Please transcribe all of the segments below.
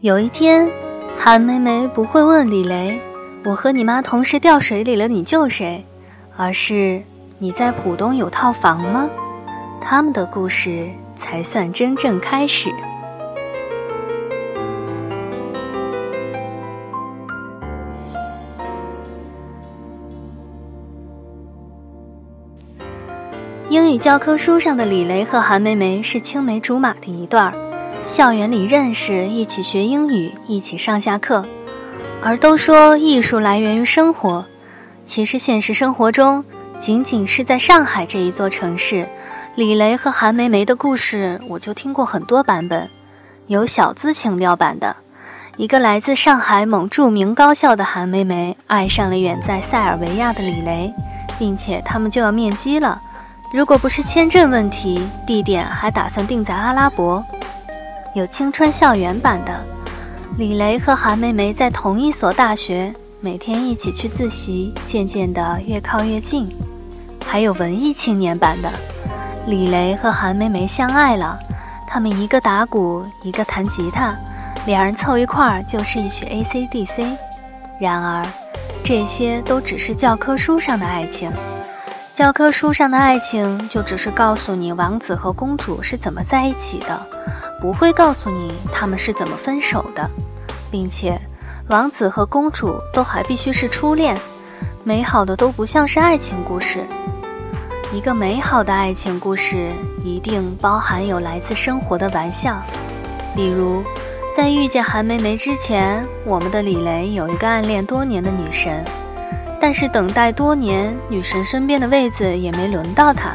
有一天，韩梅梅不会问李雷：“我和你妈同时掉水里了，你救谁？”而是：“你在浦东有套房吗？”他们的故事才算真正开始。英语教科书上的李雷和韩梅梅是青梅竹马的一对儿。校园里认识，一起学英语，一起上下课。而都说艺术来源于生活，其实现实生活中，仅仅是在上海这一座城市，李雷和韩梅梅的故事，我就听过很多版本。有小资情调版的，一个来自上海某著名高校的韩梅梅爱上了远在塞尔维亚的李雷，并且他们就要面基了。如果不是签证问题，地点还打算定在阿拉伯。有青春校园版的，李雷和韩梅梅在同一所大学，每天一起去自习，渐渐的越靠越近。还有文艺青年版的，李雷和韩梅梅相爱了，他们一个打鼓，一个弹吉他，两人凑一块儿就是一曲 AC/DC。然而，这些都只是教科书上的爱情，教科书上的爱情就只是告诉你王子和公主是怎么在一起的。不会告诉你他们是怎么分手的，并且王子和公主都还必须是初恋，美好的都不像是爱情故事。一个美好的爱情故事一定包含有来自生活的玩笑，比如在遇见韩梅梅之前，我们的李雷有一个暗恋多年的女神，但是等待多年，女神身边的位子也没轮到他，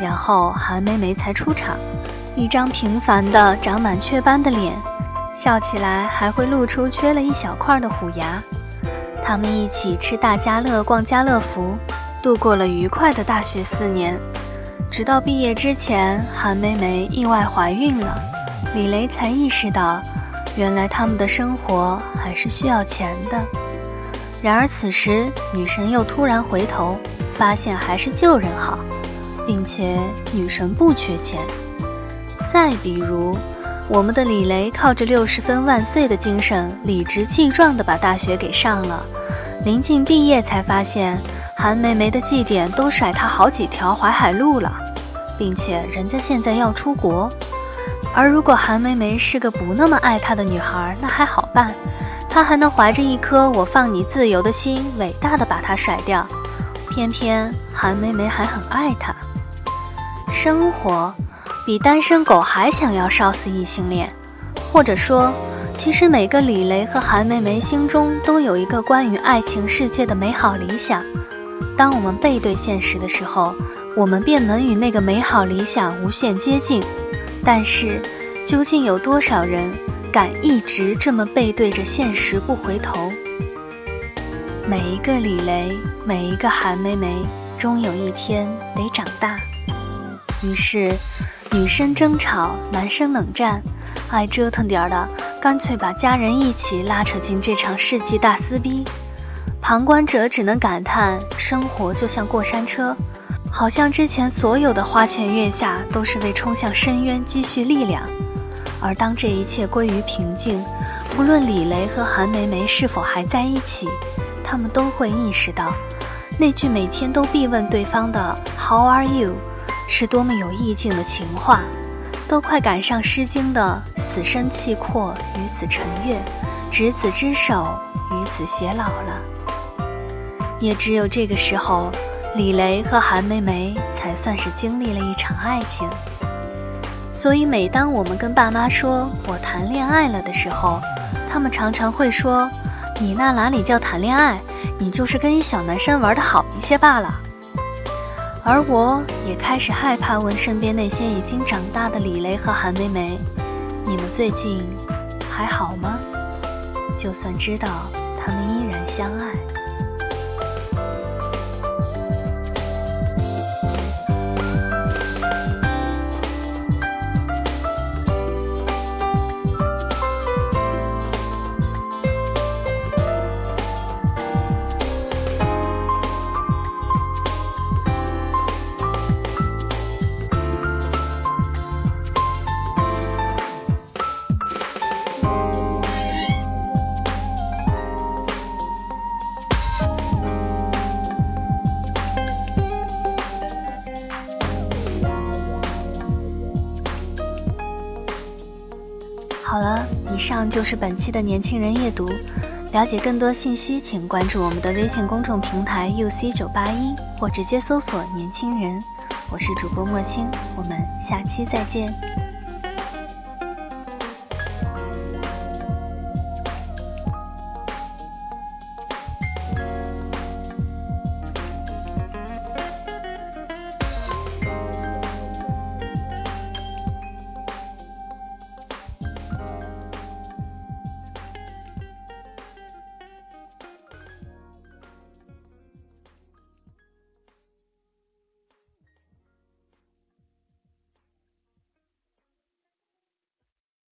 然后韩梅梅才出场。一张平凡的、长满雀斑的脸，笑起来还会露出缺了一小块的虎牙。他们一起吃大家乐、逛家乐福，度过了愉快的大学四年。直到毕业之前，韩梅梅意外怀孕了，李雷才意识到，原来他们的生活还是需要钱的。然而此时，女神又突然回头，发现还是救人好，并且女神不缺钱。再比如，我们的李雷靠着六十分万岁的精神，理直气壮地把大学给上了。临近毕业才发现，韩梅梅的绩点都甩他好几条淮海路了，并且人家现在要出国。而如果韩梅梅是个不那么爱他的女孩，那还好办，他还能怀着一颗我放你自由的心，伟大的把他甩掉。偏偏韩梅梅还很爱他，生活。比单身狗还想要烧死异性恋，或者说，其实每个李雷和韩梅梅心中都有一个关于爱情世界的美好理想。当我们背对现实的时候，我们便能与那个美好理想无限接近。但是，究竟有多少人敢一直这么背对着现实不回头？每一个李雷，每一个韩梅梅，终有一天得长大。于是。女生争吵，男生冷战，爱折腾点儿的，干脆把家人一起拉扯进这场世纪大撕逼。旁观者只能感叹：生活就像过山车，好像之前所有的花前月下都是为冲向深渊积蓄力量。而当这一切归于平静，不论李雷和韩梅梅是否还在一起，他们都会意识到，那句每天都必问对方的 “How are you”。是多么有意境的情话，都快赶上《诗经》的“死生契阔，与子成悦，执子之手，与子偕老”了。也只有这个时候，李雷和韩梅梅才算是经历了一场爱情。所以，每当我们跟爸妈说我谈恋爱了的时候，他们常常会说：“你那哪里叫谈恋爱？你就是跟一小男生玩的好一些罢了。而我也开始害怕问身边那些已经长大的李雷和韩梅梅：“你们最近还好吗？”就算知道他们依然相爱。了，以上就是本期的年轻人阅读。了解更多信息，请关注我们的微信公众平台 UC 九八一，或直接搜索“年轻人”。我是主播莫青，我们下期再见。